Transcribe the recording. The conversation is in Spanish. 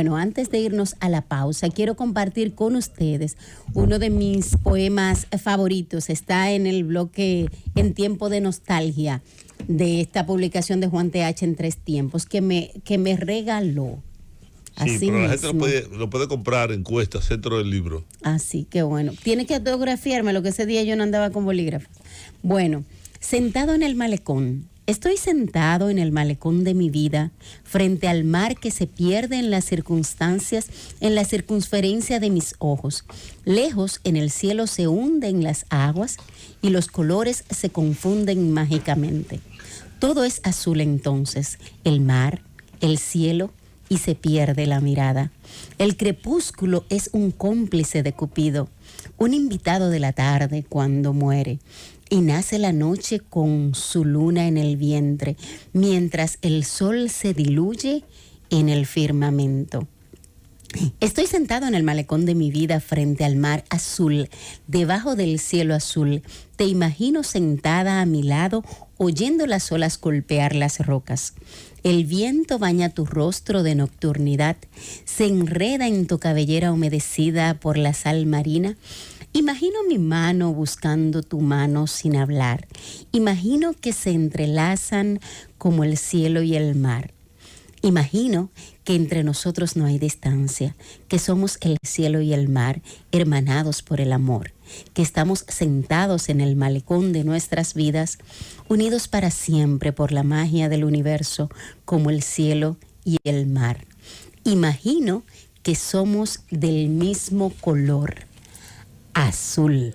Bueno, antes de irnos a la pausa, quiero compartir con ustedes uno de mis poemas favoritos. Está en el bloque En tiempo de nostalgia de esta publicación de Juan TH en tres tiempos, que me, que me regaló. Sí, pero la gente lo puede, lo puede, comprar en Cuesta, centro del libro. Así que bueno. Tiene que autografiarme, lo que ese día yo no andaba con bolígrafo. Bueno, sentado en el malecón, Estoy sentado en el malecón de mi vida, frente al mar que se pierde en las circunstancias, en la circunferencia de mis ojos. Lejos en el cielo se hunden las aguas y los colores se confunden mágicamente. Todo es azul entonces, el mar, el cielo, y se pierde la mirada. El crepúsculo es un cómplice de Cupido, un invitado de la tarde cuando muere y nace la noche con su luna en el vientre, mientras el sol se diluye en el firmamento. Estoy sentado en el malecón de mi vida frente al mar azul, debajo del cielo azul. Te imagino sentada a mi lado, oyendo las olas golpear las rocas. El viento baña tu rostro de nocturnidad, se enreda en tu cabellera humedecida por la sal marina Imagino mi mano buscando tu mano sin hablar. Imagino que se entrelazan como el cielo y el mar. Imagino que entre nosotros no hay distancia, que somos el cielo y el mar, hermanados por el amor, que estamos sentados en el malecón de nuestras vidas, unidos para siempre por la magia del universo, como el cielo y el mar. Imagino que somos del mismo color azul.